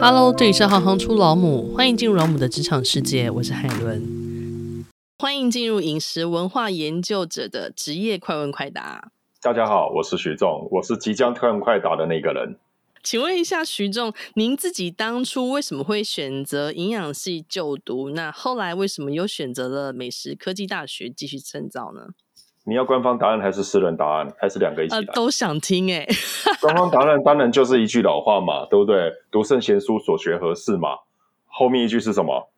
Hello，这里是行行出老母，欢迎进入老母的职场世界，我是海伦。欢迎进入饮食文化研究者的职业快问快答。大家好，我是徐仲，我是即将快问快答的那个人。请问一下徐仲，您自己当初为什么会选择营养系就读？那后来为什么又选择了美食科技大学继续深造呢？你要官方答案还是私人答案，还是两个一起？呃，都想听哎。官方答案当然就是一句老话嘛，对不对？读圣贤书，所学何事嘛？后面一句是什么？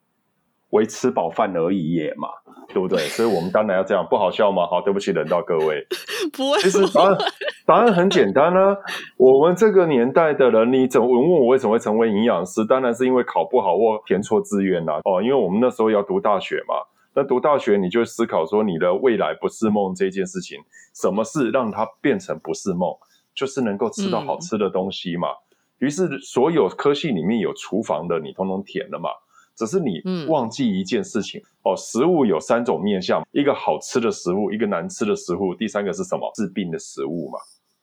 为吃饱饭而已也嘛，对不对？所以我们当然要这样，不好笑吗？好，对不起，冷到各位。不会，其实答案答案很简单啊。我们这个年代的人，你怎么问我为什么会成为营养师？当然是因为考不好或填错志愿啦。哦，因为我们那时候要读大学嘛。那读大学你就思考说，你的未来不是梦这件事情，什么事让它变成不是梦？就是能够吃到好吃的东西嘛。嗯、于是所有科系里面有厨房的，你通通填了嘛。只是你忘记一件事情、嗯、哦，食物有三种面向，一个好吃的食物，一个难吃的食物，第三个是什么？治病的食物嘛。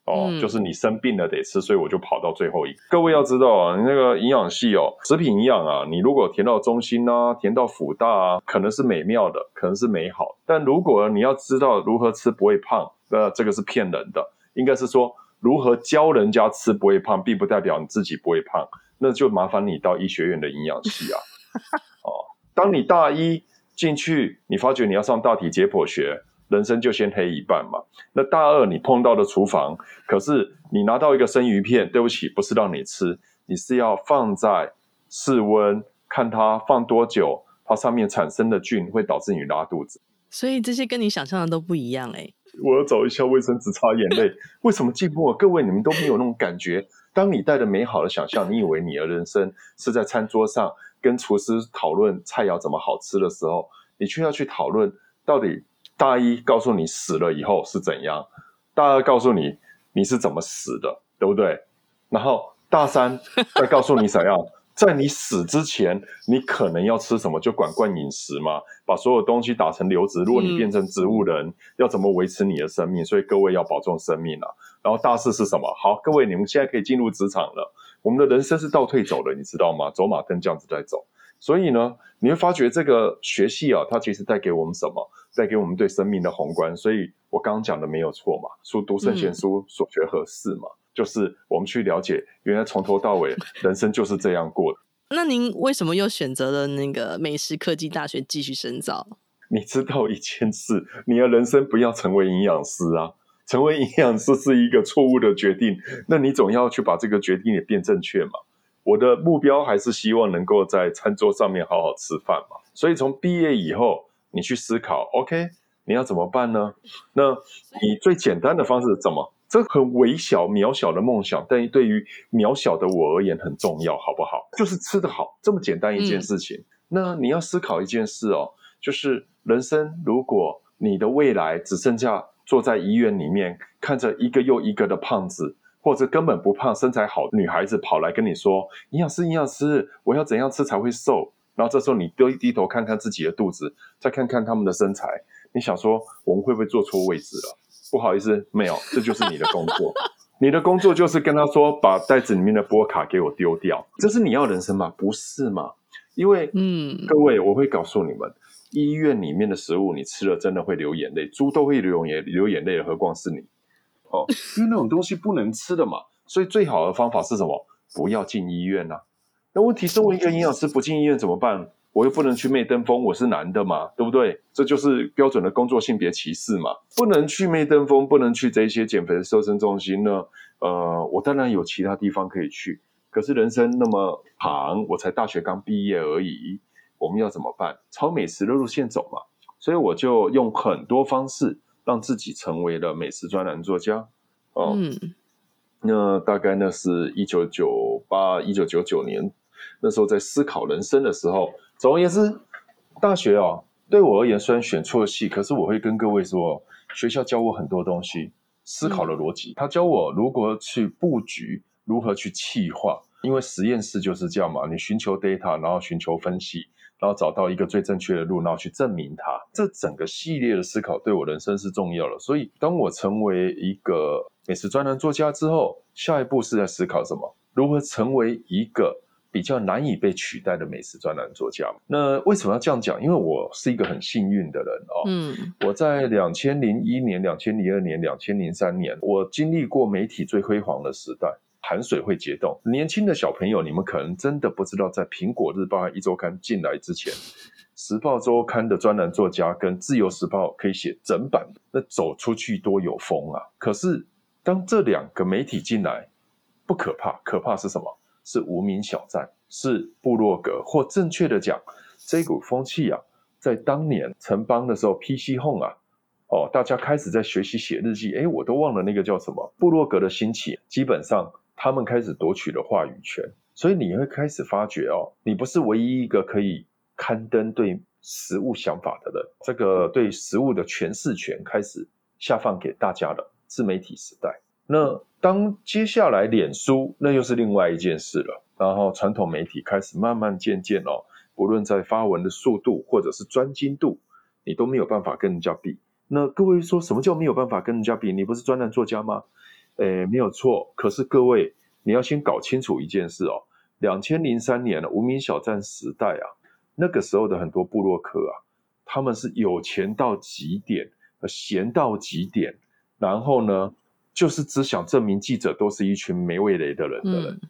哦，嗯、就是你生病了得吃，所以我就跑到最后一个。各位要知道啊，你那个营养系哦，食品营养啊，你如果填到中心啊，填到辅大啊，可能是美妙的，可能是美好。但如果你要知道如何吃不会胖，那这个是骗人的。应该是说如何教人家吃不会胖，并不代表你自己不会胖。那就麻烦你到医学院的营养系啊。哦，当你大一进去，你发觉你要上大体解剖学，人生就先黑一半嘛。那大二你碰到的厨房，可是你拿到一个生鱼片，对不起，不是让你吃，你是要放在室温，看它放多久，它上面产生的菌会导致你拉肚子。所以这些跟你想象的都不一样哎、欸。我要找一下卫生纸擦眼泪。为什么进步了？各位你们都没有那种感觉。当你带着美好的想象，你以为你的人生是在餐桌上。跟厨师讨论菜肴怎么好吃的时候，你却要去讨论到底大一告诉你死了以后是怎样，大二告诉你你是怎么死的，对不对？然后大三再告诉你怎样，在你死之前你可能要吃什么，就管管饮食嘛，把所有东西打成流质。如果你变成植物人，嗯、要怎么维持你的生命？所以各位要保重生命啊。然后大四是什么？好，各位你们现在可以进入职场了。我们的人生是倒退走的，你知道吗？走马灯这样子在走，所以呢，你会发觉这个学系啊，它其实带给我们什么？带给我们对生命的宏观。所以我刚刚讲的没有错嘛，书读圣贤书，所学何事嘛？嗯、就是我们去了解，原来从头到尾 人生就是这样过的。那您为什么又选择了那个美食科技大学继续深造？你知道一件事，你的人生不要成为营养师啊。成为营养师是一个错误的决定，那你总要去把这个决定也变正确嘛。我的目标还是希望能够在餐桌上面好好吃饭嘛。所以从毕业以后，你去思考，OK，你要怎么办呢？那你最简单的方式是怎么？这很微小、渺小的梦想，但对于渺小的我而言很重要，好不好？就是吃得好，这么简单一件事情。嗯、那你要思考一件事哦，就是人生，如果你的未来只剩下。坐在医院里面，看着一个又一个的胖子，或者根本不胖、身材好的女孩子跑来跟你说：“营养师，营养师，我要怎样吃才会瘦？”然后这时候你低低头看看自己的肚子，再看看他们的身材，你想说我们会不会坐错位置了？不好意思，没有，这就是你的工作。你的工作就是跟他说：“把袋子里面的波卡给我丢掉。”这是你要人生吗？不是吗？因为，嗯，各位，我会告诉你们。医院里面的食物，你吃了真的会流眼泪，猪都会流眼流眼泪，何况是你？哦，因为那种东西不能吃的嘛，所以最好的方法是什么？不要进医院呐、啊。那问题，身为一个营养师，不进医院怎么办？我又不能去媚登峰，我是男的嘛，对不对？这就是标准的工作性别歧视嘛，不能去媚登峰，不能去这些减肥的瘦身中心呢。呃，我当然有其他地方可以去，可是人生那么长，我才大学刚毕业而已。我们要怎么办？朝美食的路线走嘛，所以我就用很多方式让自己成为了美食专栏作家。哦，嗯，那大概那是一九九八、一九九九年，那时候在思考人生的时候。总而言之，大学哦，对我而言虽然选错了系，可是我会跟各位说，学校教我很多东西，思考的逻辑。嗯，他教我如何去布局，如何去企划，因为实验室就是这样嘛，你寻求 data，然后寻求分析。然后找到一个最正确的路，然后去证明它。这整个系列的思考对我人生是重要的。所以，当我成为一个美食专栏作家之后，下一步是在思考什么？如何成为一个比较难以被取代的美食专栏作家。那为什么要这样讲？因为我是一个很幸运的人哦。嗯，我在两千零一年、两千零二年、两千零三年，我经历过媒体最辉煌的时代。寒水会结冻，年轻的小朋友，你们可能真的不知道，在苹果日报和一周刊进来之前，时报周刊的专栏作家跟自由时报可以写整版，那走出去多有风啊！可是当这两个媒体进来，不可怕，可怕是什么？是无名小站，是部落格，或正确的讲，这股风气啊，在当年城邦的时候，PC Home 啊，哦，大家开始在学习写日记，诶，我都忘了那个叫什么，部落格的兴起，基本上。他们开始夺取了话语权，所以你会开始发觉哦，你不是唯一一个可以刊登对食物想法的人。这个对食物的诠释权开始下放给大家了，自媒体时代。那当接下来脸书，那又是另外一件事了。然后传统媒体开始慢慢渐渐哦，不论在发文的速度或者是专精度，你都没有办法跟人家比。那各位说什么叫没有办法跟人家比？你不是专栏作家吗？诶，没有错。可是各位，你要先搞清楚一件事哦。两千零三年的无名小站时代啊，那个时候的很多部落客啊，他们是有钱到极点，闲到极点，然后呢，就是只想证明记者都是一群没味蕾的人的人。嗯。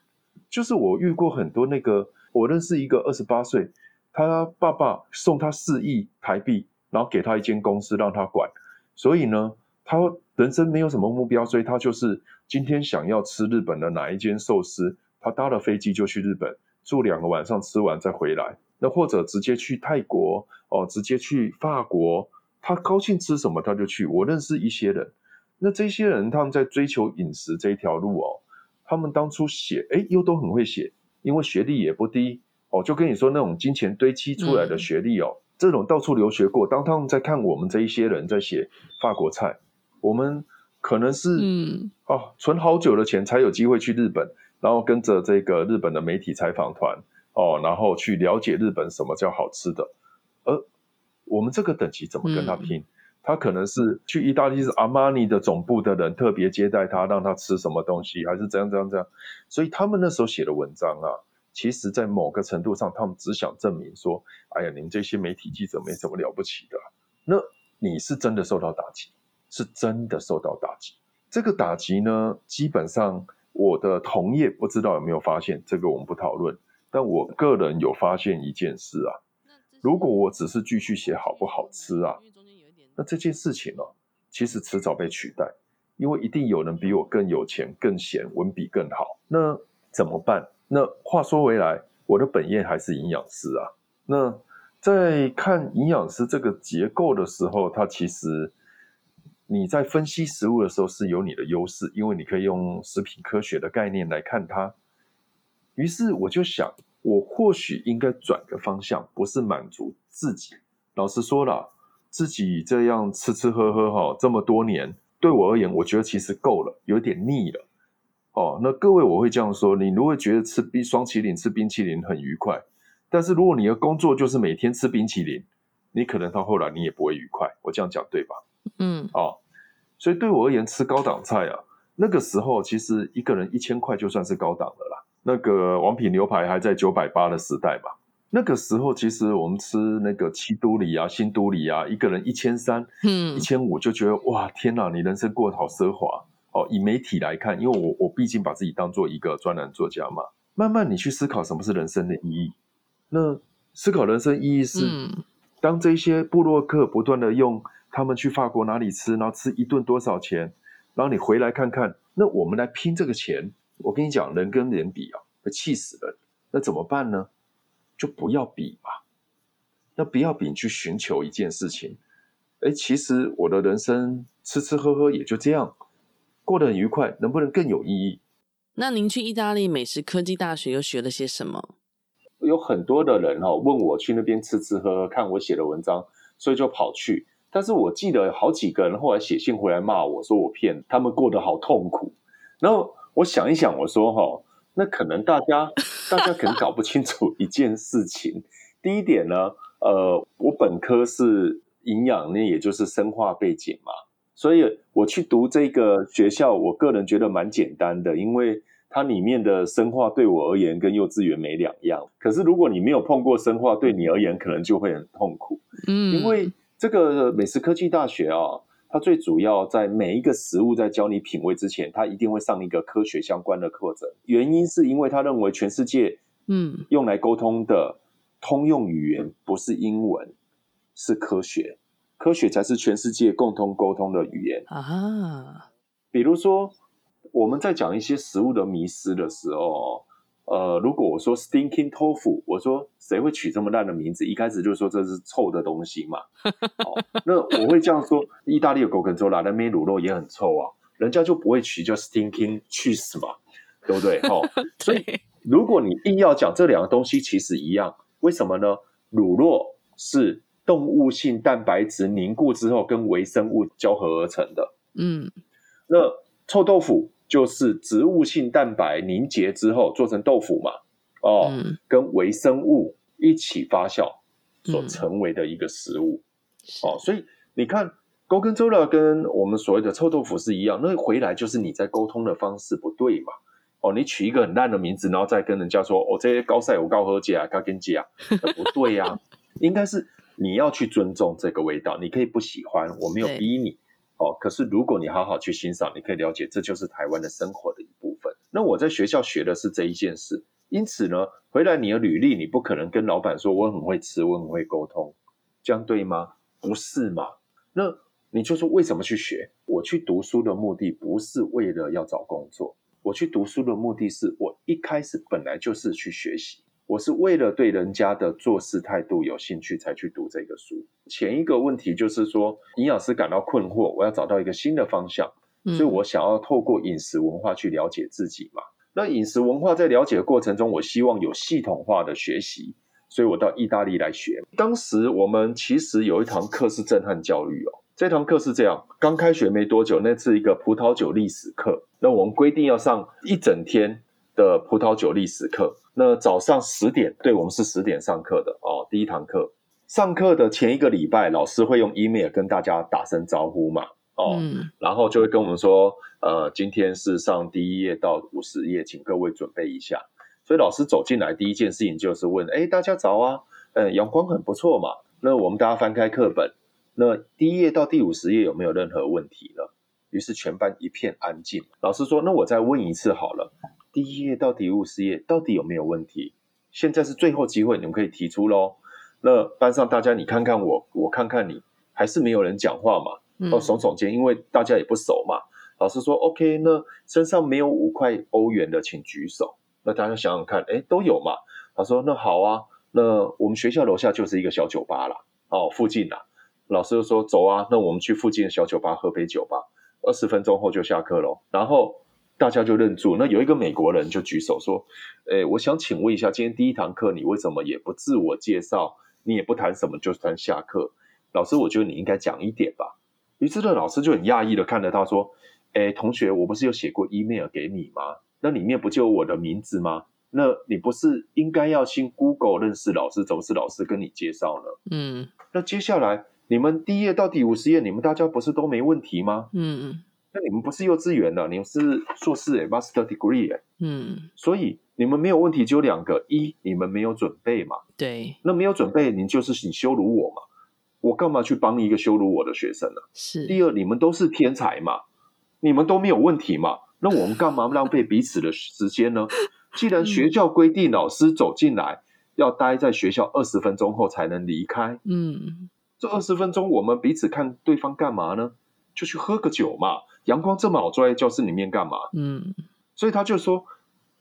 就是我遇过很多那个，我认识一个二十八岁，他爸爸送他四亿台币，然后给他一间公司让他管，所以呢。他人生没有什么目标，所以他就是今天想要吃日本的哪一间寿司，他搭了飞机就去日本住两个晚上，吃完再回来。那或者直接去泰国哦，直接去法国，他高兴吃什么他就去。我认识一些人，那这些人他们在追求饮食这一条路哦，他们当初写哎又都很会写，因为学历也不低哦，就跟你说那种金钱堆积出来的学历哦，嗯、这种到处留学过，当他们在看我们这一些人在写法国菜。我们可能是嗯哦，存好久的钱才有机会去日本，然后跟着这个日本的媒体采访团哦，然后去了解日本什么叫好吃的。而我们这个等级怎么跟他拼？嗯、他可能是去意大利是阿玛尼的总部的人特别接待他，让他吃什么东西，还是怎样怎样怎样？所以他们那时候写的文章啊，其实在某个程度上，他们只想证明说：哎呀，您这些媒体记者没什么了不起的。那你是真的受到打击。是真的受到打击，这个打击呢，基本上我的同业不知道有没有发现，这个我们不讨论。但我个人有发现一件事啊，如果我只是继续写好不好吃啊，那这件事情呢，其实迟早被取代，因为一定有人比我更有钱、更闲、文笔更好。那怎么办？那话说回来，我的本业还是营养师啊。那在看营养师这个结构的时候，它其实。你在分析食物的时候是有你的优势，因为你可以用食品科学的概念来看它。于是我就想，我或许应该转个方向，不是满足自己。老实说了，自己这样吃吃喝喝哈这么多年，对我而言，我觉得其实够了，有点腻了。哦，那各位我会这样说：你如果觉得吃冰双麒麟、吃冰淇淋很愉快，但是如果你的工作就是每天吃冰淇淋，你可能到后来你也不会愉快。我这样讲对吧？嗯，哦，所以对我而言，吃高档菜啊，那个时候其实一个人一千块就算是高档的啦。那个王品牛排还在九百八的时代吧，那个时候其实我们吃那个七都里啊、新都里啊，一个人一千三、嗯，一千五就觉得哇，天哪，你人生过得好奢华哦。以媒体来看，因为我我毕竟把自己当做一个专栏作家嘛，慢慢你去思考什么是人生的意义。那思考人生意义是，嗯、当这些部落客不断的用。他们去法国哪里吃，然后吃一顿多少钱？然后你回来看看，那我们来拼这个钱。我跟你讲，人跟人比啊，会气死人。那怎么办呢？就不要比嘛。那不要比，你去寻求一件事情。哎，其实我的人生吃吃喝喝也就这样，过得很愉快，能不能更有意义？那您去意大利美食科技大学又学了些什么？有很多的人哦，问我去那边吃吃喝喝，看我写的文章，所以就跑去。但是我记得好几个人后来写信回来骂我说我骗他们，过得好痛苦。然后我想一想，我说哈，那可能大家大家可能搞不清楚一件事情。第一点呢，呃，我本科是营养，那也就是生化背景嘛，所以我去读这个学校，我个人觉得蛮简单的，因为它里面的生化对我而言跟幼稚园没两样。可是如果你没有碰过生化，对你而言可能就会很痛苦。嗯，因为这个美食科技大学啊，它最主要在每一个食物在教你品味之前，它一定会上一个科学相关的课程。原因是因为他认为全世界嗯用来沟通的通用语言不是英文，是科学，科学才是全世界共同沟通的语言啊。比如说。我们在讲一些食物的迷失的时候，呃，如果我说 stinking tofu，我说谁会取这么烂的名字？一开始就说这是臭的东西嘛。哦，那我会这样说：意大利的狗跟周拉那边卤肉也很臭啊，人家就不会取叫 stinking cheese 嘛，对不对？哦，所以如果你硬要讲这两个东西其实一样，为什么呢？乳酪是动物性蛋白质凝固之后跟微生物交合而成的，嗯，那臭豆腐。就是植物性蛋白凝结之后做成豆腐嘛，哦，嗯、跟微生物一起发酵所成为的一个食物，嗯、哦，所以你看，Gorgonzola 跟我们所谓的臭豆腐是一样，那回来就是你在沟通的方式不对嘛，哦，你取一个很烂的名字，然后再跟人家说，哦，这些高赛我高和姐啊，高跟姐啊，不对呀、啊，应该是你要去尊重这个味道，你可以不喜欢，我没有逼你。哦，可是如果你好好去欣赏，你可以了解，这就是台湾的生活的一部分。那我在学校学的是这一件事，因此呢，回来你的履历，你不可能跟老板说我很会吃，我很会沟通，这样对吗？不是嘛？那你就说为什么去学？我去读书的目的不是为了要找工作，我去读书的目的是我一开始本来就是去学习。我是为了对人家的做事态度有兴趣才去读这个书。前一个问题就是说，营养师感到困惑，我要找到一个新的方向，所以我想要透过饮食文化去了解自己嘛。那饮食文化在了解的过程中，我希望有系统化的学习，所以我到意大利来学。当时我们其实有一堂课是震撼教育哦，这堂课是这样：刚开学没多久，那是一个葡萄酒历史课，那我们规定要上一整天的葡萄酒历史课。那早上十点，对，我们是十点上课的哦。第一堂课，上课的前一个礼拜，老师会用 email 跟大家打声招呼嘛，哦，嗯、然后就会跟我们说，呃，今天是上第一页到五十页，请各位准备一下。所以老师走进来第一件事情就是问，哎，大家早啊，嗯，阳光很不错嘛。那我们大家翻开课本，那第一页到第五十页有没有任何问题呢？于是全班一片安静。老师说，那我再问一次好了。第一页到第五十页到底有没有问题？现在是最后机会，你们可以提出喽。那班上大家你看看我，我看看你，还是没有人讲话嘛？哦，耸耸肩，因为大家也不熟嘛。老师说：“OK，那身上没有五块欧元的，请举手。”那大家想想看，哎，都有嘛？他说：“那好啊，那我们学校楼下就是一个小酒吧啦。哦，附近啦。”老师就说：“走啊，那我们去附近的小酒吧喝杯酒吧。二十分钟后就下课喽。”然后。大家就愣住，那有一个美国人就举手说：“诶，我想请问一下，今天第一堂课你为什么也不自我介绍，你也不谈什么，就谈下课？老师，我觉得你应该讲一点吧。”于是呢，老师就很讶异的看着他说：“诶，同学，我不是有写过 email 给你吗？那里面不就有我的名字吗？那你不是应该要先 Google 认识老师，怎么是老师跟你介绍呢？”嗯，那接下来你们第一页到第五十页，你们大家不是都没问题吗？嗯嗯。那你们不是幼稚园的，你们是硕士诶，master degree 诶，嗯，所以你们没有问题，只有两个：一，你们没有准备嘛，对，那没有准备，你就是你羞辱我嘛，我干嘛去帮一个羞辱我的学生呢？是。第二，你们都是天才嘛，你们都没有问题嘛，那我们干嘛浪费彼此的时间呢？既然学校规定老师走进来要待在学校二十分钟后才能离开，嗯，这二十分钟我们彼此看对方干嘛呢？就去喝个酒嘛。阳光这么好，坐在教室里面干嘛？嗯，所以他就说：“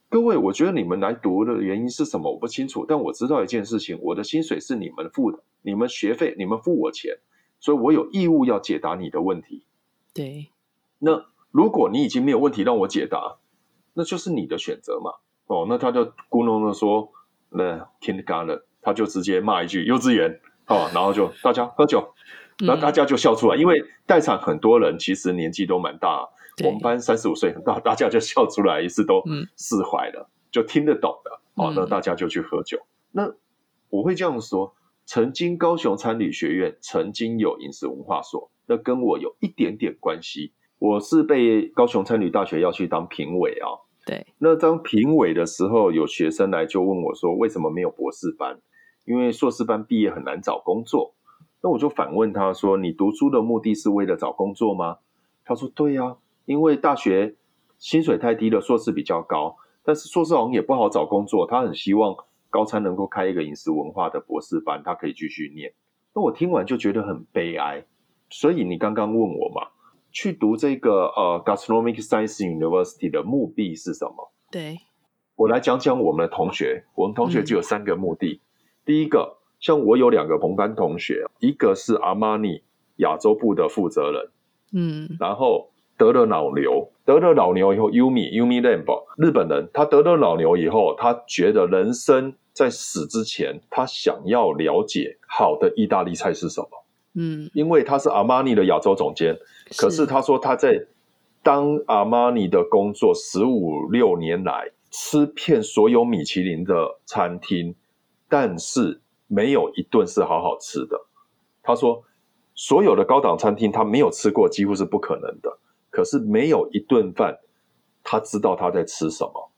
各位，我觉得你们来读的原因是什么？我不清楚，但我知道一件事情：我的薪水是你们付的，你们学费你们付我钱，所以我有义务要解答你的问题。对，那如果你已经没有问题让我解答，那就是你的选择嘛。哦，那他就咕哝的说：那 Kindergarten，他就直接骂一句幼稚园，哦，然后就大家喝酒。”然后大家就笑出来，因为在场很多人其实年纪都蛮大，我们班三十五岁很大，大家就笑出来，于是都释怀了，就听得懂的。好，那大家就去喝酒。那我会这样说：曾经高雄餐旅学院曾经有饮食文化所，那跟我有一点点关系。我是被高雄餐旅大学要去当评委啊，对。那当评委的时候，有学生来就问我说：“为什么没有博士班？因为硕士班毕业很难找工作。”那我就反问他说：“你读书的目的是为了找工作吗？”他说：“对呀，因为大学薪水太低了，硕士比较高，但是硕士好像也不好找工作。他很希望高参能够开一个饮食文化的博士班，他可以继续念。”那我听完就觉得很悲哀。所以你刚刚问我嘛，去读这个呃 Gastronomic Science University 的目的是什么？对，我来讲讲我们的同学。我们同学就有三个目的，嗯、第一个。像我有两个同班同学，一个是阿玛尼亚洲部的负责人，嗯，然后得了脑瘤，得了脑瘤以后，Yumi Yumi Lamb 日本人，他得了脑瘤以后，他觉得人生在死之前，他想要了解好的意大利菜是什么，嗯，因为他是阿玛尼的亚洲总监，可是他说他在当阿玛尼的工作十五六年来，吃遍所有米其林的餐厅，但是。没有一顿是好好吃的。他说，所有的高档餐厅他没有吃过，几乎是不可能的。可是没有一顿饭，他知道他在吃什么，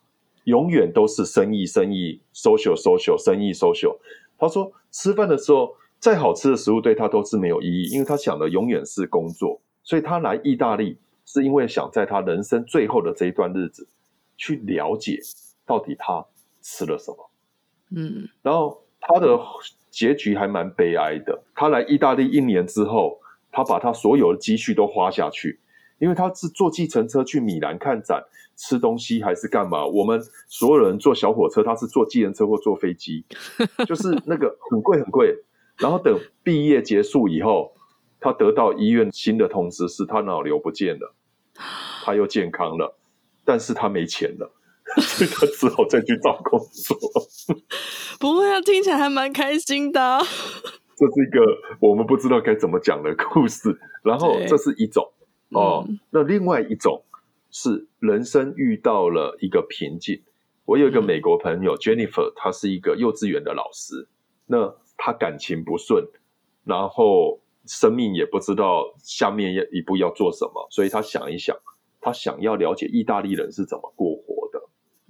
永远都是生意生意，social social，生意 social。他说，吃饭的时候再好吃的食物对他都是没有意义，因为他想的永远是工作。所以他来意大利是因为想在他人生最后的这一段日子去了解到底他吃了什么。嗯，然后。他的结局还蛮悲哀的。他来意大利一年之后，他把他所有的积蓄都花下去，因为他是坐计程车去米兰看展、吃东西还是干嘛？我们所有人坐小火车，他是坐计程车或坐飞机，就是那个很贵很贵。然后等毕业结束以后，他得到医院新的通知，是他脑瘤不见了，他又健康了，但是他没钱了。所以他只好再去找工作。不会啊，听起来还蛮开心的啊。这是一个我们不知道该怎么讲的故事。然后这是一种哦，那另外一种是人生遇到了一个瓶颈。我有一个美国朋友 Jennifer，她是一个幼稚园的老师。那她感情不顺，然后生命也不知道下面一步要做什么，所以她想一想，她想要了解意大利人是怎么过活。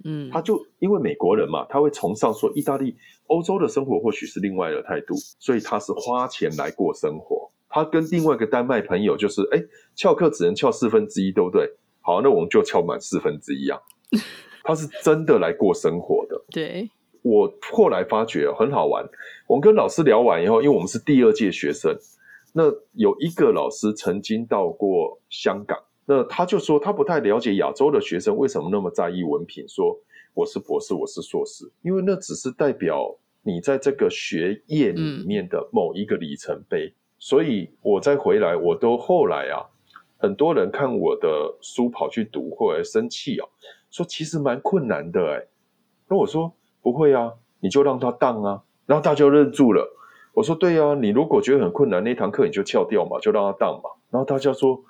嗯，他就因为美国人嘛，他会崇尚说意大利、欧洲的生活或许是另外的态度，所以他是花钱来过生活。他跟另外一个丹麦朋友就是，哎，翘课只能翘四分之一，对不对？好，那我们就翘满四分之一啊。他是真的来过生活的。对，我后来发觉很好玩。我们跟老师聊完以后，因为我们是第二届学生，那有一个老师曾经到过香港。那他就说，他不太了解亚洲的学生为什么那么在意文凭，说我是博士，我是硕士，因为那只是代表你在这个学业里面的某一个里程碑。嗯、所以我再回来，我都后来啊，很多人看我的书跑去读，或者生气啊，说其实蛮困难的哎。那我说不会啊，你就让他当啊，然后大家就认住了。我说对啊，你如果觉得很困难，那堂课你就翘掉嘛，就让他当嘛。然后大家说。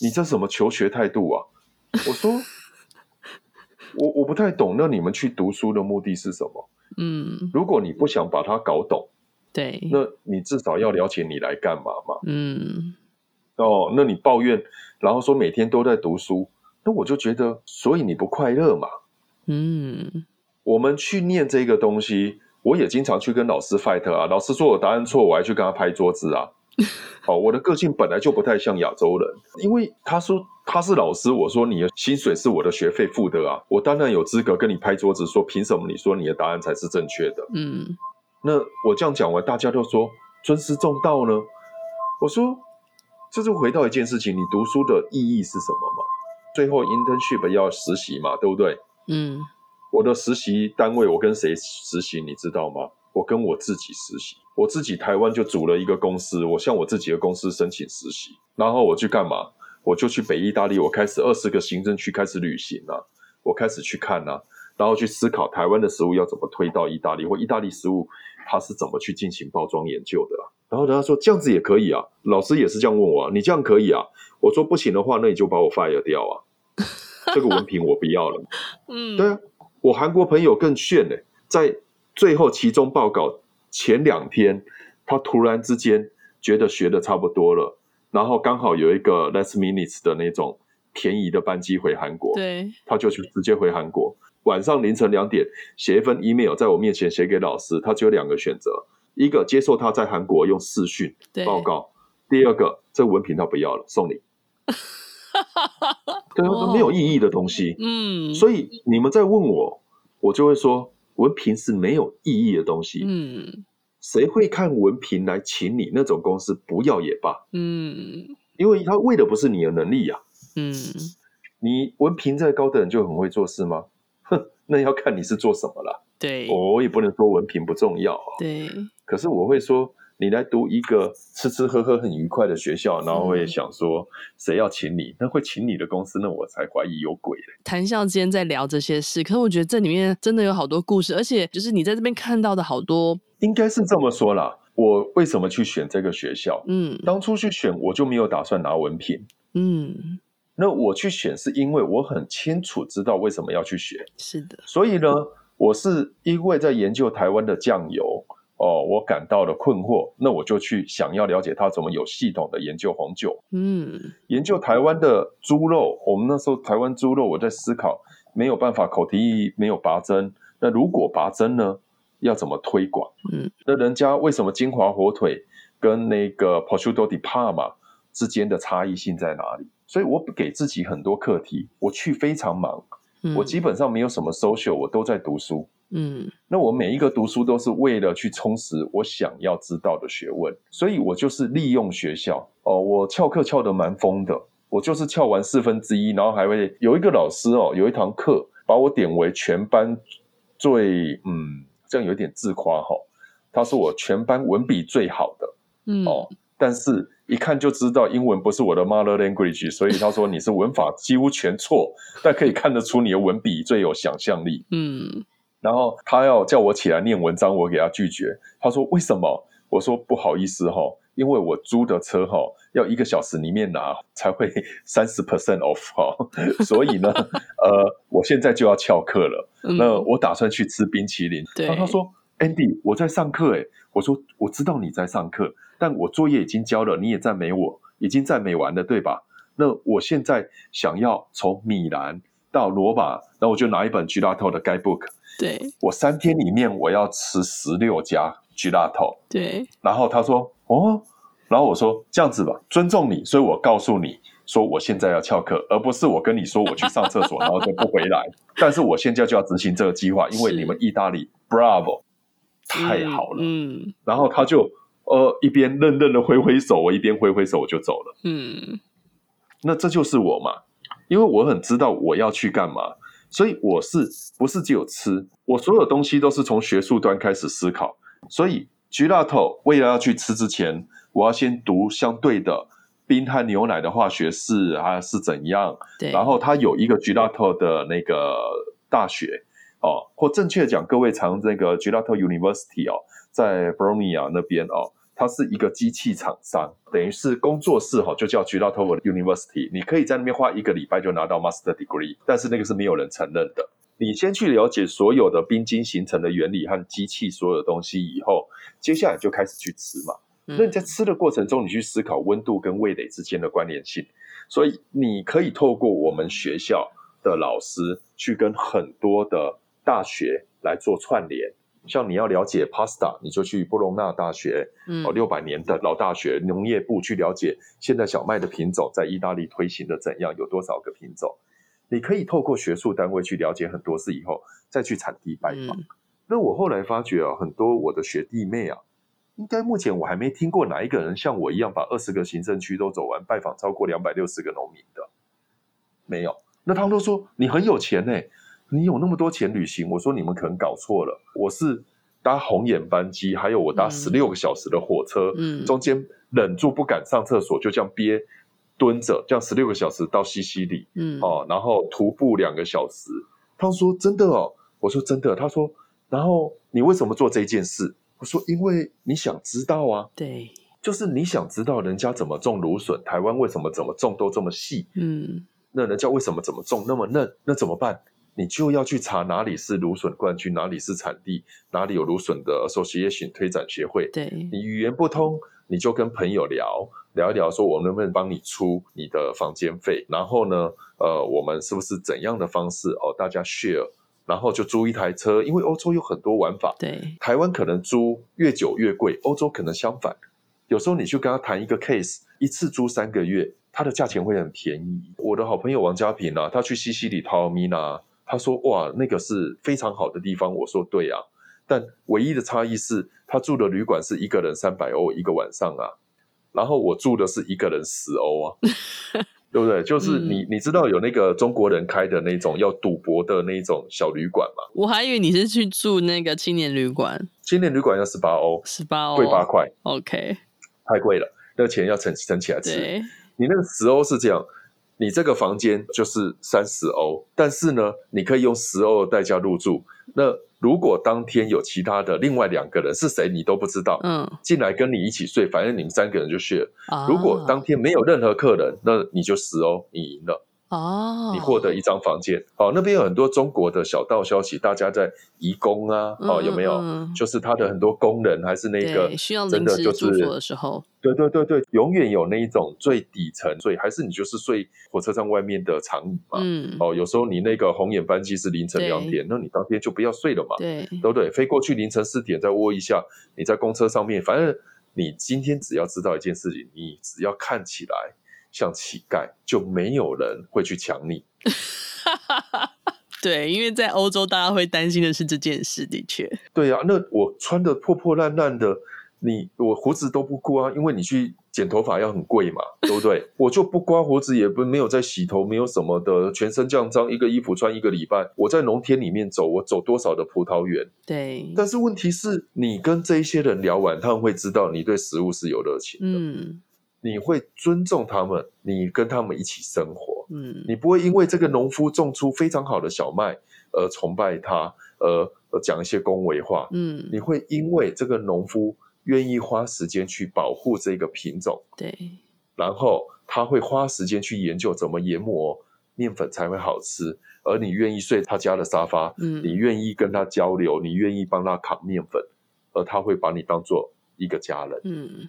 你这什么求学态度啊？我说，我我不太懂。那你们去读书的目的是什么？嗯，如果你不想把它搞懂，对，那你至少要了解你来干嘛嘛。嗯，哦，那你抱怨，然后说每天都在读书，那我就觉得，所以你不快乐嘛。嗯，我们去念这个东西，我也经常去跟老师 fight 啊。老师说我答案错，我还去跟他拍桌子啊。好，我的个性本来就不太像亚洲人，因为他说他是老师，我说你的薪水是我的学费付的啊，我当然有资格跟你拍桌子说，凭什么你说你的答案才是正确的？嗯，那我这样讲完，大家都说尊师重道呢。我说，这就回到一件事情，你读书的意义是什么嘛？最后 internship 要实习嘛，对不对？嗯，我的实习单位，我跟谁实习，你知道吗？我跟我自己实习，我自己台湾就组了一个公司，我向我自己的公司申请实习，然后我去干嘛？我就去北意大利，我开始二十个行政区开始旅行啊，我开始去看啊，然后去思考台湾的食物要怎么推到意大利，或意大利食物它是怎么去进行包装研究的啊。然后他说这样子也可以啊，老师也是这样问我啊，你这样可以啊？我说不行的话，那你就把我 fire 掉啊，这个文凭我不要了。嗯，对啊，我韩国朋友更炫嘞，在。最后期中报告前两天，他突然之间觉得学的差不多了，然后刚好有一个 last minutes 的那种便宜的班机回韩国，对，他就去直接回韩国。晚上凌晨两点写一份 email 在我面前写给老师，他只有两个选择：一个接受他在韩国用视讯报告；第二个这个文凭他不要了，送你。对，没有意义的东西。嗯，所以你们在问我，我就会说文凭是没有意义的东西。嗯，谁会看文凭来请你？那种公司不要也罢。嗯，因为他为的不是你的能力呀。嗯，你文凭再高的人就很会做事吗？哼，那要看你是做什么了。对，我也不能说文凭不重要。对，可是我会说。你来读一个吃吃喝喝很愉快的学校，然后我也想说谁要请你？那会请你的公司，那我才怀疑有鬼嘞。谈笑之间在聊这些事，可是我觉得这里面真的有好多故事，而且就是你在这边看到的好多，应该是这么说啦。我为什么去选这个学校？嗯，当初去选我就没有打算拿文凭。嗯，那我去选是因为我很清楚知道为什么要去选。是的，所以呢，我是因为在研究台湾的酱油。哦，我感到了困惑，那我就去想要了解他怎么有系统的研究红酒。嗯，研究台湾的猪肉，我们那时候台湾猪肉，我在思考没有办法口蹄疫没有拔针，那如果拔针呢，要怎么推广？嗯，那人家为什么金华火腿跟那个 Prosciutto di Parma 之间的差异性在哪里？所以我给自己很多课题，我去非常忙，嗯，我基本上没有什么 social，我都在读书。嗯，那我每一个读书都是为了去充实我想要知道的学问，所以我就是利用学校。哦，我翘课翘得蛮疯的，我就是翘完四分之一，然后还会有一个老师哦，有一堂课把我点为全班最嗯，这样有点自夸哈，他说我全班文笔最好的，嗯。哦，但是一看就知道英文不是我的 mother language，所以他说你是文法几乎全错，但可以看得出你的文笔最有想象力，嗯。然后他要叫我起来念文章，我给他拒绝。他说：“为什么？”我说：“不好意思哈，因为我租的车哈要一个小时里面拿才会 三十 percent off 哈，所以呢，呃，我现在就要翘课了。那我打算去吃冰淇淋。对。然后他说：“Andy，我在上课诶。”我说：“我知道你在上课，但我作业已经交了，你也赞美我，已经赞美完了，对吧？那我现在想要从米兰到罗马，那我就拿一本 Gelato 的 Guidebook。”对，我三天里面我要吃十六家 Gelato。对，然后他说哦，然后我说这样子吧，尊重你，所以我告诉你说我现在要翘课，而不是我跟你说我去上厕所，然后就不回来。但是我现在就要执行这个计划，因为你们意大利 Bravo 太好了。嗯，然后他就呃一边愣愣的挥挥手，我一边挥挥手我就走了。嗯，那这就是我嘛，因为我很知道我要去干嘛。所以我是不是只有吃？我所有东西都是从学术端开始思考。所以 Gelato 为了要去吃之前，我要先读相对的冰和牛奶的化学式还是怎样。对。然后它有一个 Gelato 的那个大学哦，或正确讲，各位常那个 Gelato University 哦，在 Bologna 那边哦。它是一个机器厂商，等于是工作室哈，就叫 Gelato University。你可以在那边花一个礼拜就拿到 Master Degree，但是那个是没有人承认的。你先去了解所有的冰晶形成的原理和机器所有的东西以后，接下来就开始去吃嘛。那你在吃的过程中，你去思考温度跟味蕾之间的关联性。所以你可以透过我们学校的老师去跟很多的大学来做串联。像你要了解 pasta，你就去波隆纳大学，哦，六百年的老大学农业部去了解现在小麦的品种在意大利推行的怎样，有多少个品种。你可以透过学术单位去了解很多事以后，再去产地拜访。嗯、那我后来发觉啊，很多我的学弟妹啊，应该目前我还没听过哪一个人像我一样把二十个行政区都走完，拜访超过两百六十个农民的，没有。那他们都说你很有钱呢、欸。你有那么多钱旅行？我说你们可能搞错了。我是搭红眼班机，还有我搭十六个小时的火车，嗯，中间忍住不敢上厕所，就这样憋蹲着，这样十六个小时到西西里，嗯，哦，然后徒步两个小时。他说真的哦，我说真的。他说，然后你为什么做这件事？我说因为你想知道啊，对，就是你想知道人家怎么种芦笋，台湾为什么怎么种都这么细，嗯，那人家为什么怎么种那么嫩？那怎么办？你就要去查哪里是芦笋冠军，哪里是产地，哪里有芦笋的 association 推展协会。对，你语言不通，你就跟朋友聊聊一聊，说我能不能帮你出你的房间费，然后呢，呃，我们是不是怎样的方式哦，大家 share，然后就租一台车，因为欧洲有很多玩法，对，台湾可能租越久越贵，欧洲可能相反，有时候你去跟他谈一个 case，一次租三个月，它的价钱会很便宜。我的好朋友王家平啊，他去西西里陶尔米纳，他说哇，那个是非常好的地方，我说对啊。但唯一的差异是他住的旅馆是一个人三百欧一个晚上啊，然后我住的是一个人十欧啊，对不对？就是你、嗯、你知道有那个中国人开的那种要赌博的那种小旅馆吗？我还以为你是去住那个青年旅馆，青年旅馆要十八欧，十八欧贵八块，OK，太贵了，那个钱要存存起来吃。对你那个十欧是这样，你这个房间就是三十欧，但是呢，你可以用十欧的代价入住，那。如果当天有其他的另外两个人是谁，你都不知道，嗯，进来跟你一起睡，反正你们三个人就 share。啊，如果当天没有任何客人，那你就十欧，你赢了。哦，你获得一张房间。哦，那边有很多中国的小道消息，大家在移工啊，哦，有没有？就是他的很多工人还是那个需要临时住所的时候，对对对对，永远有那一种最底层，所以还是你就是睡火车站外面的长椅嘛。嗯，哦，有时候你那个红眼班机是凌晨两点，那你当天就不要睡了嘛。对，对不对？飞过去凌晨四点再窝一下，你在公车上面，反正你今天只要知道一件事情，你只要看起来。像乞丐，就没有人会去抢你。对，因为在欧洲，大家会担心的是这件事。的确，对呀、啊。那我穿的破破烂烂的，你我胡子都不刮，因为你去剪头发要很贵嘛，对不对？我就不刮胡子，也不没有在洗头，没有什么的，全身这样脏，一个衣服穿一个礼拜。我在农田里面走，我走多少的葡萄园？对。但是问题是，你跟这一些人聊完，他们会知道你对食物是有热情的。嗯。你会尊重他们，你跟他们一起生活，嗯，你不会因为这个农夫种出非常好的小麦而崇拜他，而讲一些恭维话，嗯，你会因为这个农夫愿意花时间去保护这个品种，对，然后他会花时间去研究怎么研磨面粉才会好吃，而你愿意睡他家的沙发，嗯，你愿意跟他交流，你愿意帮他扛面粉，而他会把你当做一个家人，嗯。